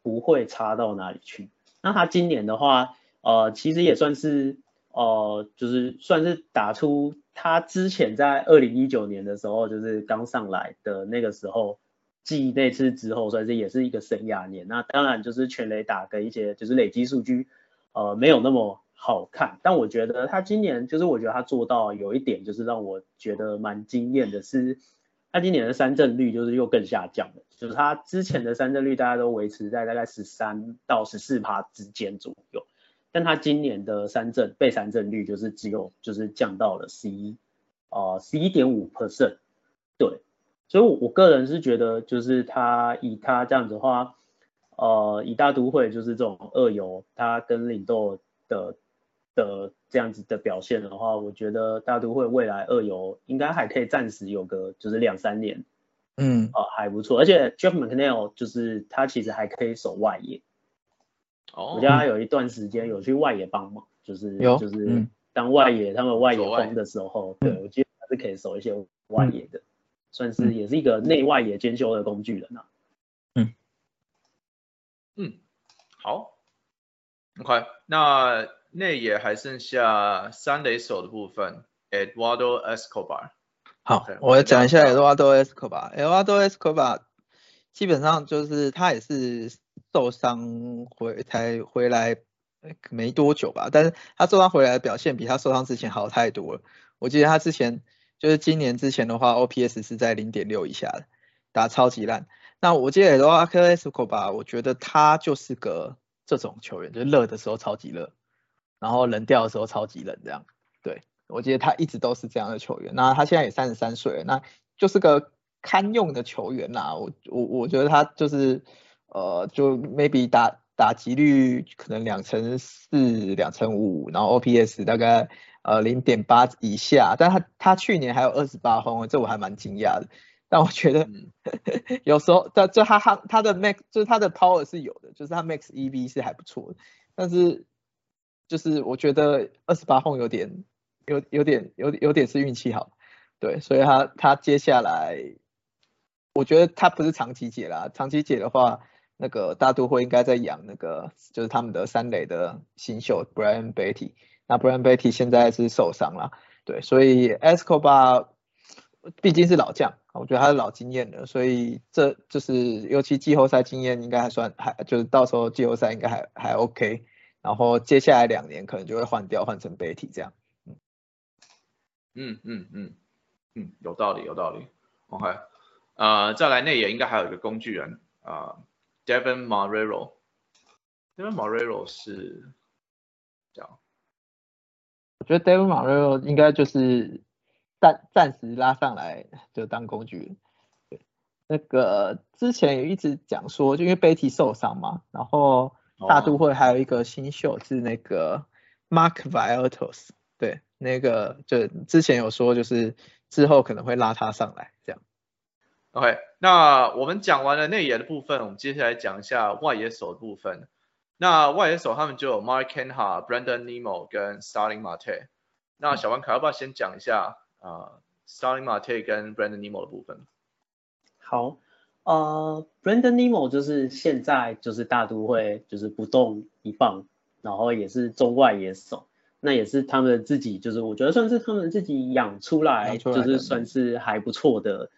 不会差到哪里去。那他今年的话，呃，其实也算是呃，就是算是打出他之前在二零一九年的时候，就是刚上来的那个时候，继那次之后，算是也是一个生涯年。那当然就是全垒打跟一些就是累积数据，呃，没有那么好看。但我觉得他今年就是我觉得他做到有一点，就是让我觉得蛮惊艳的是。他今年的三振率就是又更下降了，就是他之前的三振率大家都维持在大概十三到十四趴之间左右，但他今年的三振被三振率就是只有就是降到了十一呃十一点五 percent，对，所以我个人是觉得就是他以他这样子的话，呃以大都会就是这种二游，他跟领豆的。的这样子的表现的话，我觉得大都会未来二游应该还可以暂时有个就是两三年，嗯，哦还不错，而且 Jeff McNeil 就是他其实还可以守外野，哦，我觉得他有一段时间有去外野帮忙，就是就是当外野他们外野攻的时候，对我记得他是可以守一些外野的，算是也是一个内外野兼修的工具人啊，嗯。嗯，好，OK，那。内野还剩下三垒手的部分，Eduardo Escobar。好，我讲一下 Eduardo Escobar。Eduardo Escobar 基本上就是他也是受伤回才回来没多久吧，但是他受伤回来的表现比他受伤之前好太多了。我记得他之前就是今年之前的话，OPS 是在零点六以下的，打超级烂。那我记得 Eduardo Escobar，我觉得他就是个这种球员，就热的时候超级热。然后冷掉的时候超级冷，这样，对我记得他一直都是这样的球员。那他现在也三十三岁了，那就是个堪用的球员呐。我我我觉得他就是呃，就 maybe 打打击率可能两成四、两成五，然后 OPS 大概呃零点八以下。但他他去年还有二十八轰，这我还蛮惊讶的。但我觉得 (laughs) 有时候但就他他他的 max 就是他的 power 是有的，就是他 max EV 是还不错的，但是。就是我觉得二十八轰有点有有点有有点是运气好，对，所以他他接下来，我觉得他不是长期解啦，长期解的话，那个大都会应该在养那个就是他们的三垒的新秀 Brian Betty，那 Brian Betty 现在是受伤了，对，所以 Escobar 毕竟是老将，我觉得他是老经验的，所以这就是尤其季后赛经验应该还算还就是到时候季后赛应该还还 OK。然后接下来两年可能就会换掉，换成 Betty 这样。嗯嗯嗯嗯有道理有道理。OK，呃，再来内野应该还有一个工具人啊，Devin Marrero。Devin Marrero 是这样。我觉得 Devin Marrero 应该就是暂暂时拉上来就当工具那个之前也一直讲说，就因为 Betty 受伤嘛，然后。大都会还有一个新秀是那个 Mark Viotos，对，那个就之前有说就是之后可能会拉他上来这样。OK，那我们讲完了内野的部分，我们接下来讲一下外野手的部分。那外野手他们就有 Mark Canha、Brandon Nemo 跟 Starling Marte。那小王凯要不要先讲一下啊 Starling Marte 跟 Brandon Nemo 的部分？好。呃，Brandon Nemo 就是现在就是大都会就是不动一棒，然后也是中外野手，那也是他们自己就是我觉得算是他们自己养出来，就是算是还不错的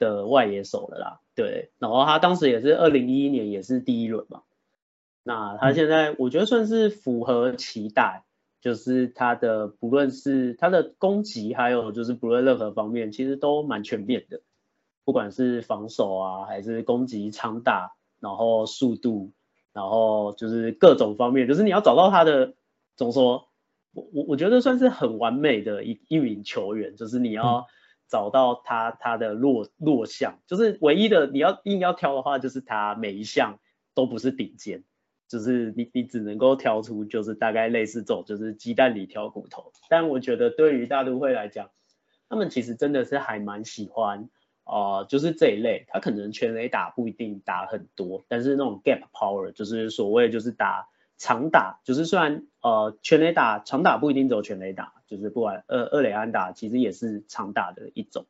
的外野手了啦。对，然后他当时也是二零一一年也是第一轮嘛，那他现在我觉得算是符合期待，就是他的不论是他的攻击，还有就是不论任何方面，其实都蛮全面的。不管是防守啊，还是攻击长打，然后速度，然后就是各种方面，就是你要找到他的，怎么说？我我我觉得算是很完美的一一名球员，就是你要找到他他的弱弱项，就是唯一的你要硬要挑的话，就是他每一项都不是顶尖，就是你你只能够挑出就是大概类似这种就是鸡蛋里挑骨头。但我觉得对于大都会来讲，他们其实真的是还蛮喜欢啊，就是这一类，他可能全垒打不一定打很多，但是那种 gap power 就是所谓就是打。长打就是虽然呃全垒打长打不一定只有全垒打，就是不管二二垒安打其实也是长打的一种。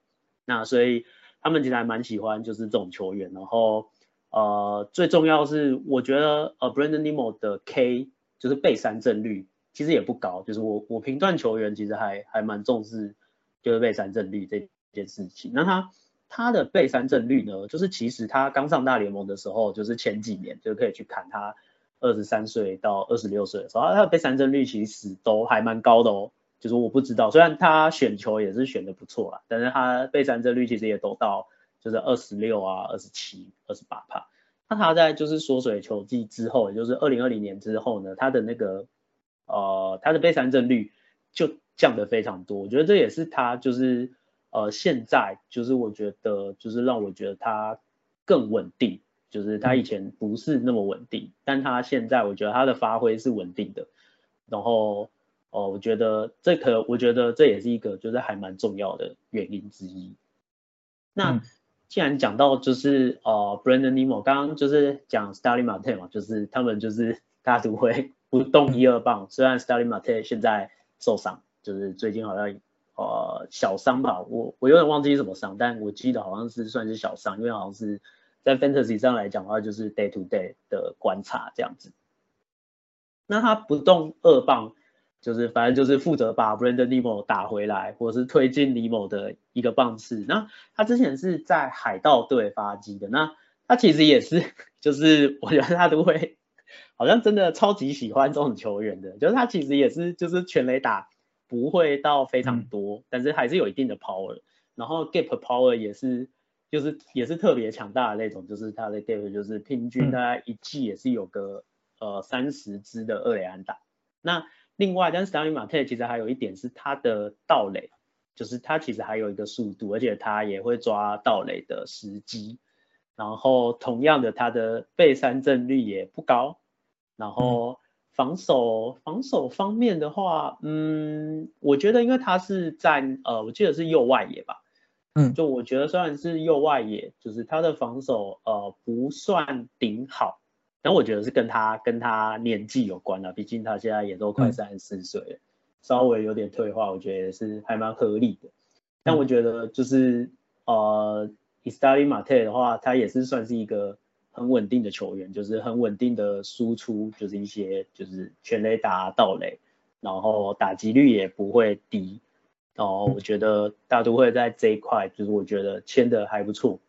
那所以他们其实还蛮喜欢就是这种球员。然后呃最重要是我觉得呃 Brandon Nimmo 的 K 就是被三振率其实也不高，就是我我评断球员其实还还蛮重视就是被三振率这件事情。那他他的被三振率呢，就是其实他刚上大联盟的时候，就是前几年就可以去看他。二十三岁到二十六岁的时候，他的被三振率其实都还蛮高的哦。就是我不知道，虽然他选球也是选的不错啦，但是他被三振率其实也都到就是二十六啊、二十七、二十八帕。那他在就是缩水球季之后，也就是二零二零年之后呢，他的那个呃他的被三振率就降得非常多。我觉得这也是他就是呃现在就是我觉得就是让我觉得他更稳定。就是他以前不是那么稳定，但他现在我觉得他的发挥是稳定的。然后哦，我觉得这可，我觉得这也是一个就是还蛮重要的原因之一。那既然讲到就是呃，Brandon Nimmo 刚刚就是讲 Starling Marte 嘛，就是他们就是 (laughs) 大都会不动一二棒，虽然 Starling Marte 现在受伤，就是最近好像呃小伤吧，我我有点忘记什么伤，但我记得好像是算是小伤，因为好像是。在 fantasy 上来讲的话，就是 day to day 的观察这样子。那他不动二棒，就是反正就是负责把 Brandon Nimmo 打回来，或者是推进 Nimmo 的一个棒次。那他之前是在海盗队发迹的，那他其实也是，(laughs) 就是我觉得他都会，好像真的超级喜欢这种球员的，就是他其实也是，就是全垒打不会到非常多，但是还是有一定的 power，然后 gap power 也是。就是也是特别强大的那种，就是他的 gap 就是平均大概一季也是有个呃三十支的二垒安打。那另外，但是 Stanley Marte 其实还有一点是他的盗垒，就是他其实还有一个速度，而且他也会抓盗垒的时机。然后同样的，他的被三振率也不高。然后防守防守方面的话，嗯，我觉得因为他是在呃，我记得是右外野吧。嗯，就我觉得虽然是右外野，就是他的防守呃不算顶好，但我觉得是跟他跟他年纪有关的，毕竟他现在也都快三十四岁了，稍微有点退化，我觉得也是还蛮合理的。但我觉得就是呃 i s t a l i Mate 的话，他也是算是一个很稳定的球员，就是很稳定的输出，就是一些就是全垒打到垒，然后打击率也不会低。哦，我觉得大都会在这一块，就是我觉得签的还不错。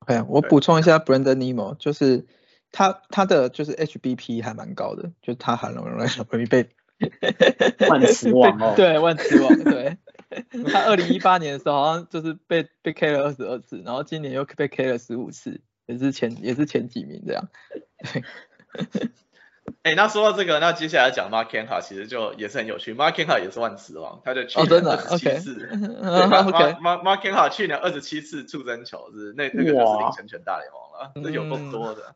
OK，我补充一下，Brandon Nimmo，就是他他的就是 HBP 还蛮高的，就是他很容易容易被 (laughs) 万磁王哦，(laughs) 对万磁王，对他二零一八年的时候好像就是被被 K 了二十二次，然后今年又被 K 了十五次，也是前也是前几名这样。哎，那说到这个，那接下来讲 Mark Canha 其实就也是很有趣。Mark Canha 也是万磁王，他就去年二十七次，(laughs) 对，Mark Mark Canha 去年二十七次触身球，是那那个就是领先全大联盟了，这有够多的。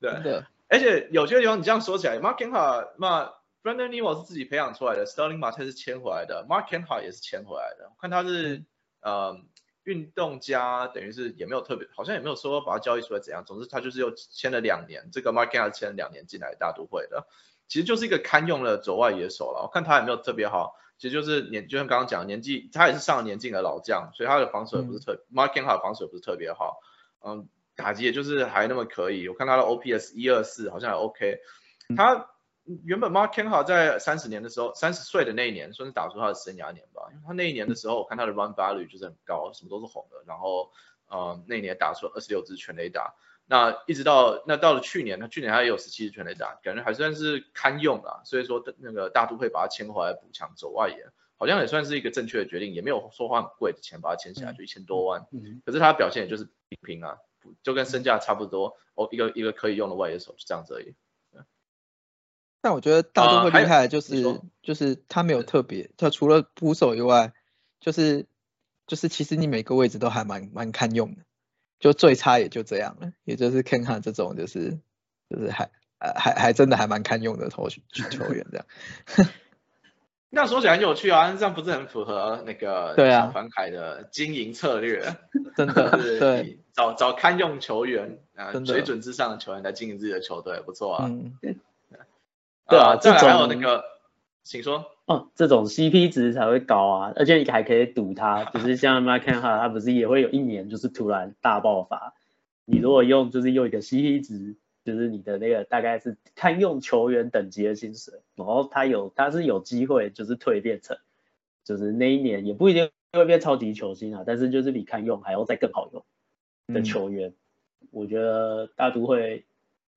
对，而且有些地方你这样说起来，Mark Canha 那 Brandon Nimmo 是自己培养出来的，Sterling Marte 是签回来的，Mark Canha 也是签回来的。我看他是呃。运动家等于是也没有特别，好像也没有说把他交易出来怎样。总之他就是又签了两年，这个 Mark 签了两年进来大都会的，其实就是一个堪用的左外野手了。我看他也没有特别好，其实就是年就像刚刚讲年纪，他也是上了年纪的老将，所以他的防守也不是特 Mark 好防守也不是特别好，嗯，打击也就是还那么可以。我看他的 OPS 一二四好像还 OK，他。原本 Mark Kenha 在三十年的时候，三十岁的那一年算是打出他的生涯年吧。因为他那一年的时候，我看他的 run value 就是很高，什么都是红的。然后，呃，那一年打出了二十六支全垒打。那一直到那到了去年，他去年他也有十七支全垒打，感觉还算是堪用啦。所以说，那个大都会把他签回来补强走外野，好像也算是一个正确的决定，也没有说花很贵的钱把他签下来，就一千多万。可是他表现也就是平平啊，就跟身价差不多。哦，一个一个可以用的外野手就这样子而已。但我觉得大都会厉害，就是就是他没有特别，他除了捕手以外，就是就是其实你每个位置都还蛮蛮堪用的，就最差也就这样了，也就是看看这种就是就是还呃还还真的还蛮堪用的投球员这样。(laughs) 那说起来很有趣啊，这样不是很符合那个小凡凯的经营策略？真的，(laughs) 对，找找堪用球员啊，水准之上的球员来经营自己的球队，不错啊。嗯，对啊，这种还有那个，请说。哦，这种 CP 值才会高啊，而且你还可以赌它，就是像 m a c a n 哈，他不是也会有一年就是突然大爆发？你如果用就是用一个 CP 值。就是你的那个大概是看用球员等级的薪水，然后他有他是有机会就是蜕变成，就是那一年也不一定会变超级球星啊，但是就是比看用还要再更好用的球员，我觉得大都会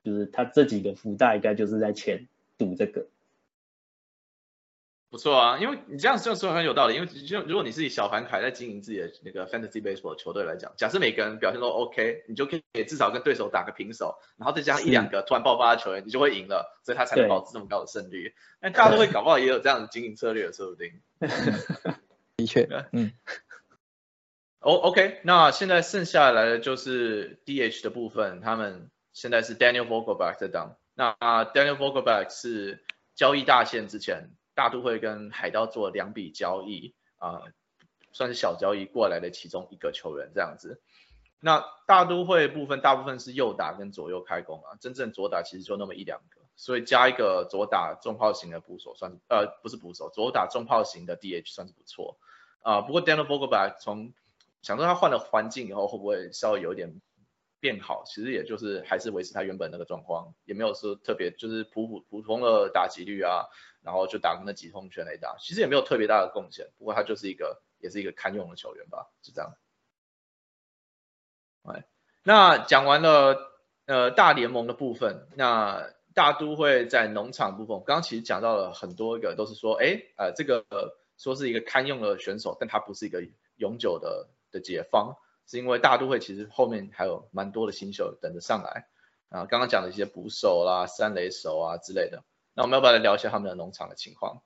就是他这几个福袋应该就是在签赌这个。不错啊，因为你这样说说很有道理。因为就如果你是以小凡凯在经营自己的那个 fantasy baseball 球队来讲，假设每个人表现都 OK，你就可以至少跟对手打个平手，然后再加上一两个突然爆发的球员，你就会赢了，所以他才能保持这么高的胜率。但大家都会搞不好也有这样的经营策略，说不定。(laughs) 的确，嗯。O OK，那现在剩下来的就是 DH 的部分，他们现在是 Daniel Vogelback 在当。那 Daniel Vogelback 是交易大限之前。大都会跟海盗做两笔交易啊，算是小交易过来的其中一个球员这样子。那大都会部分大部分是右打跟左右开弓啊，真正左打其实就那么一两个，所以加一个左打重炮型的捕手算是呃不是捕手，左打重炮型的 DH 算是不错啊。不过 Daniel Vogelback 从想说他换了环境以后会不会稍微有点变好，其实也就是还是维持他原本那个状况，也没有说特别就是普普普通的打击率啊。然后就打那几通全垒打，其实也没有特别大的贡献，不过他就是一个，也是一个堪用的球员吧，就这样。哎，那讲完了呃大联盟的部分，那大都会在农场部分，刚刚其实讲到了很多个，都是说，哎，呃，这个说是一个堪用的选手，但他不是一个永久的的解方，是因为大都会其实后面还有蛮多的新秀等着上来啊，刚刚讲的一些捕手啦、三垒手啊之类的。那我们要不要来聊一下他们的农场的情况？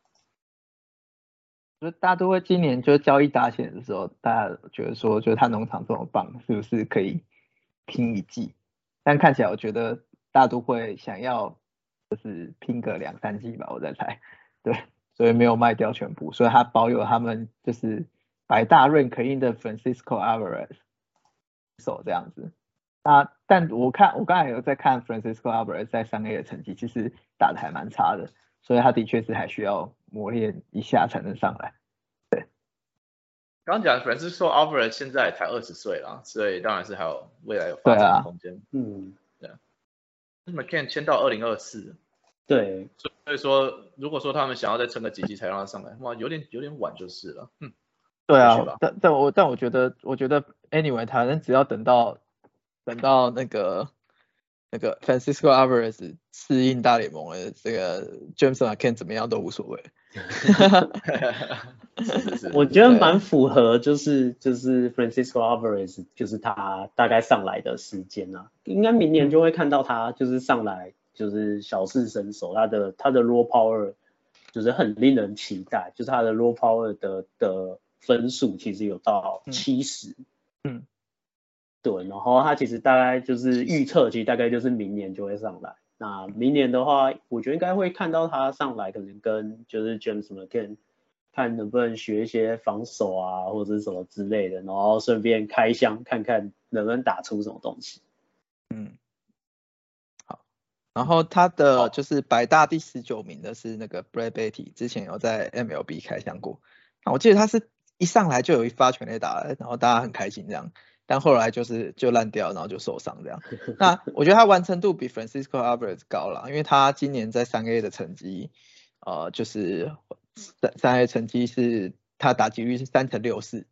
就大都会今年就交易大选的时候，大家觉得说，就是他农场这么棒，是不是可以拼一季？但看起来我觉得大都会想要就是拼个两三季吧，我在猜。对，所以没有卖掉全部，所以他保有他们就是百大润可印的 Francisco Alvarez 手这样子。啊，但我看我刚才有在看 Francisco Alvarez 在三 A 的成绩，其实打的还蛮差的，所以他的确是还需要磨练一下才能上来。对，刚讲 Francisco Alvarez 现在才二十岁了，所以当然是还有未来有发展的空间。嗯，对。那么 can 签到二零二四，对，所以说如果说他们想要再撑个几季才让他上来，哇，有点有点晚就是了。嗯，对啊，但但我但我觉得我觉得 Anyway，他能只要等到。等到那个那个 Francisco Alvarez 适应大联盟了，这个 James McCann 怎么样都无所谓。(laughs) 我觉得蛮符合，就是就是 Francisco Alvarez 就是他大概上来的时间啊，应该明年就会看到他就是上来就是小试身手，他的他的 raw power 就是很令人期待，就是他的 raw power 的的分数其实有到七十。嗯。对，然后他其实大概就是预测，其实大概就是明年就会上来。那明年的话，我觉得应该会看到他上来，可能跟就是 James McCann 看能不能学一些防守啊，或者是什么之类的，然后顺便开箱看看能不能打出什么东西。嗯，好。然后他的就是百大第十九名的是那个 Brad Beatty，之前有在 MLB 开箱过。啊我记得他是一上来就有一发全垒打，然后大家很开心这样。但后来就是就烂掉，然后就受伤这样。(laughs) 那我觉得他完成度比 Francisco Alvarez 高了，因为他今年在三 A 的成绩，呃，就是三三 A 成绩是他打击率是三成六四，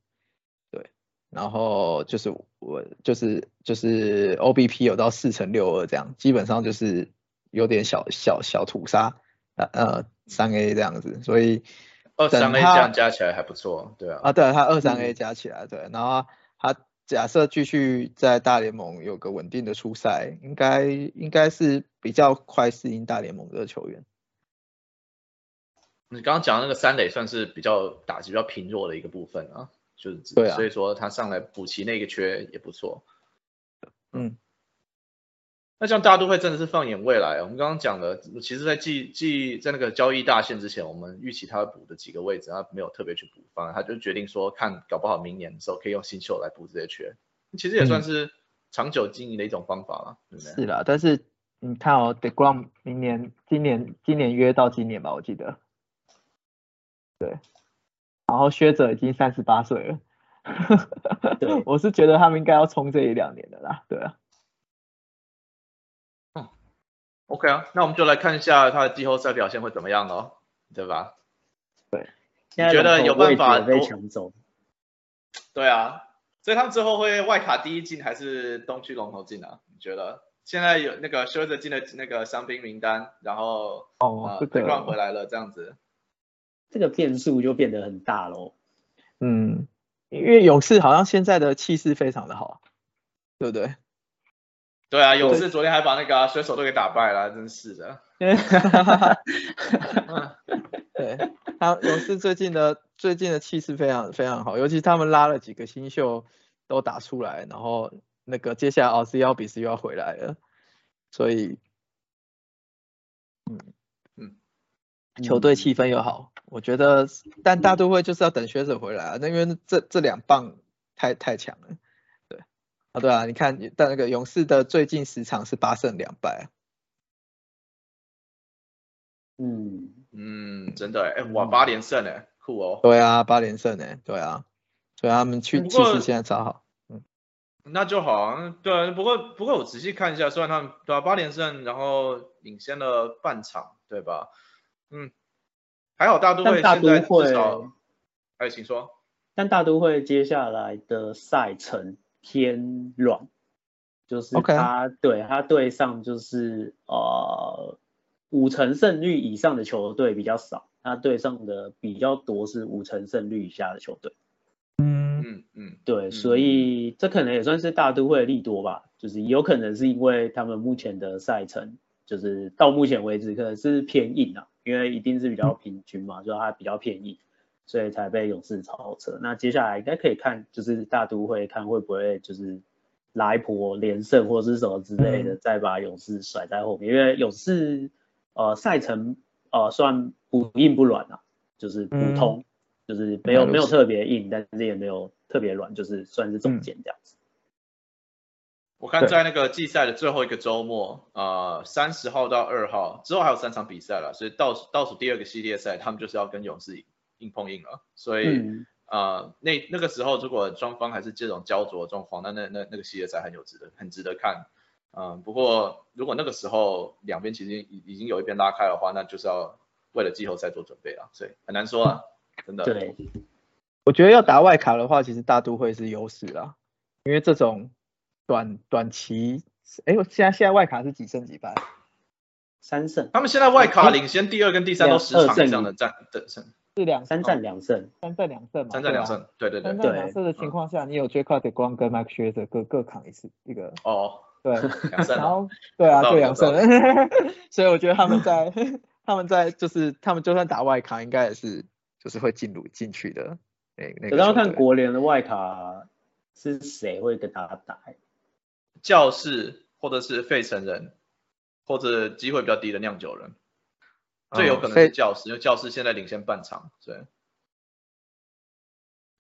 对，然后就是我就是就是 OBP 有到四成六二这样，基本上就是有点小小小屠杀呃呃三 A 这样子，所以二三 A 这样加起来还不错，对啊。啊，对，他二三 A 加起来对，然后他。假设继续在大联盟有个稳定的出赛，应该应该是比较快适应大联盟的球员。你刚刚讲那个三垒算是比较打击比较平弱的一个部分啊，就是对啊所以说他上来补齐那个缺也不错。嗯，那这样大都会真的是放眼未来，我们刚刚讲的，其实在季季在那个交易大限之前，我们预期他会补的几个位置，他没有特别去补，反而他就决定说，看搞不好明年的时候可以用新秀来补这些缺，其实也算是长久经营的一种方法了，对不对？是啦，但是你看哦 d e g r o m 明年、今年、今年约到今年吧，我记得。对，然后薛哲已经三十八岁了。对 (laughs) 我是觉得他们应该要冲这一两年的啦，对啊。OK 啊，那我们就来看一下他的季后赛表现会怎么样咯，对吧？现在觉得有办法被抢走，对啊，所以他们之后会外卡第一进还是东区龙头进啊？你觉得？现在有那个休着进的那个伤兵名单，然后哦，呃这 d e g r o 个，回来了，这样子。这个变数就变得很大喽。嗯，因为勇士好像现在的气势非常的好，对不对？对啊，勇士昨天还把那个啊水手都给打败了，真是的。(laughs) 对，他勇士最近的最近的气势非常非常好，尤其他们拉了几个新秀都打出来，然后那个接下来奥斯要比斯又要回来了，所以，嗯。嗯。球队气氛又好，我觉得，但大都会就是要等学者回来啊，那因为这这两棒太太强了，对，啊对啊，你看，但那个勇士的最近十场是八胜两败啊，嗯，嗯，真的哎，哇，八连胜哎，酷哦。对啊，八连胜呢，对啊，所以他们去气势现在超好。嗯那就好啊，对啊，不过不过我仔细看一下，虽然他们对啊八连胜，然后领先了半场，对吧？嗯，还好大都会大现在都会至少，哎，请说。但大都会接下来的赛程偏软，就是他对他对上就是呃五成胜率以上的球队比较少，他对上的比较多是五成胜率以下的球队。嗯，嗯嗯，对，嗯所以这可能也算是大都会的利多吧，就是有可能是因为他们目前的赛程，就是到目前为止可能是偏硬啊，因为一定是比较平均嘛，就它比较偏硬，所以才被勇士超车。那接下来应该可以看，就是大都会看会不会就是来一波连胜或是什么之类的，再把勇士甩在后面，因为勇士呃赛程呃算不硬不软啊，就是普通。就是没有没有特别硬，但是也没有特别软，就是算是中间这样子。我看在那个季赛的最后一个周末，呃，三十号到二号之后还有三场比赛了，所以倒数倒数第二个系列赛，他们就是要跟勇士硬碰硬了。所以、嗯，呃，那那个时候如果双方还是这种焦灼的状况，那那那那个系列赛很有值得很值得看。嗯、不过如果那个时候两边其实已已经有一边拉开的话，那就是要为了季后赛做准备了，所以很难说啊，真的。对，我觉得要打外卡的话，其实大都会是优势啦，因为这种短短期，哎，我现在现在外卡是几胜几败？三胜，他们现在外卡领先第二跟第三都十场以上的战的胜，是两三战两胜，三战两胜嘛？三战两胜，对对对三。战两胜的情况下，你有 j a c o b 光跟 Mike s h a z e r 各各扛一次，一个哦，对，(laughs) 两胜啊。然后对啊，对两胜，所以我觉得他们在他们在就是他们就算打外卡，应该也是就是会进入进去的那那个球队。可是要看国联的外卡是谁会跟他打。教士或者是费城人，或者机会比较低的酿酒人，最有可能是教士，因为教室现在领先半场，对，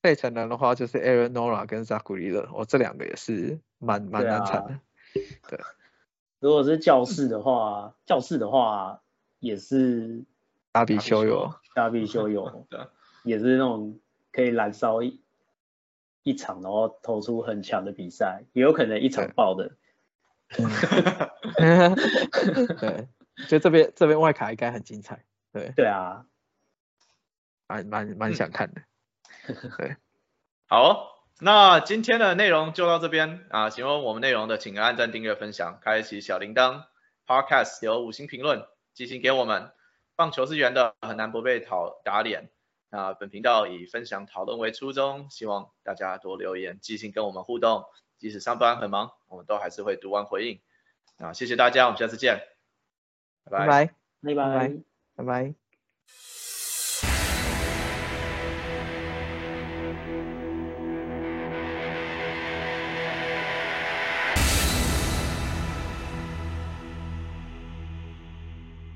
费城人的话就是 Aaron Nora 跟 Zach g r e e 了，我这两个也是蛮蛮对啊难产的。(laughs) 如果是教室的话，教室的话也是大比修友，大必修友，(laughs) 对，也是那种可以燃烧一一场，然后投出很强的比赛，也有可能一场爆的。(laughs) 对，就这边这边外卡应该很精彩，对，对啊，蛮蛮蛮想看的。(laughs) 好哦、那今天的内容就到这边啊，喜欢我们内容的，请按赞、订阅、分享，开启小铃铛。，Podcast 有五星评论，寄信给我们。棒球是圆的，很难不被讨打脸。那本频道以分享讨论为初衷，希望大家多留言、寄信跟我们互动。即使上班很忙，我们都还是会读完回应。啊，谢谢大家，我们下次见，拜拜拜拜。拜拜。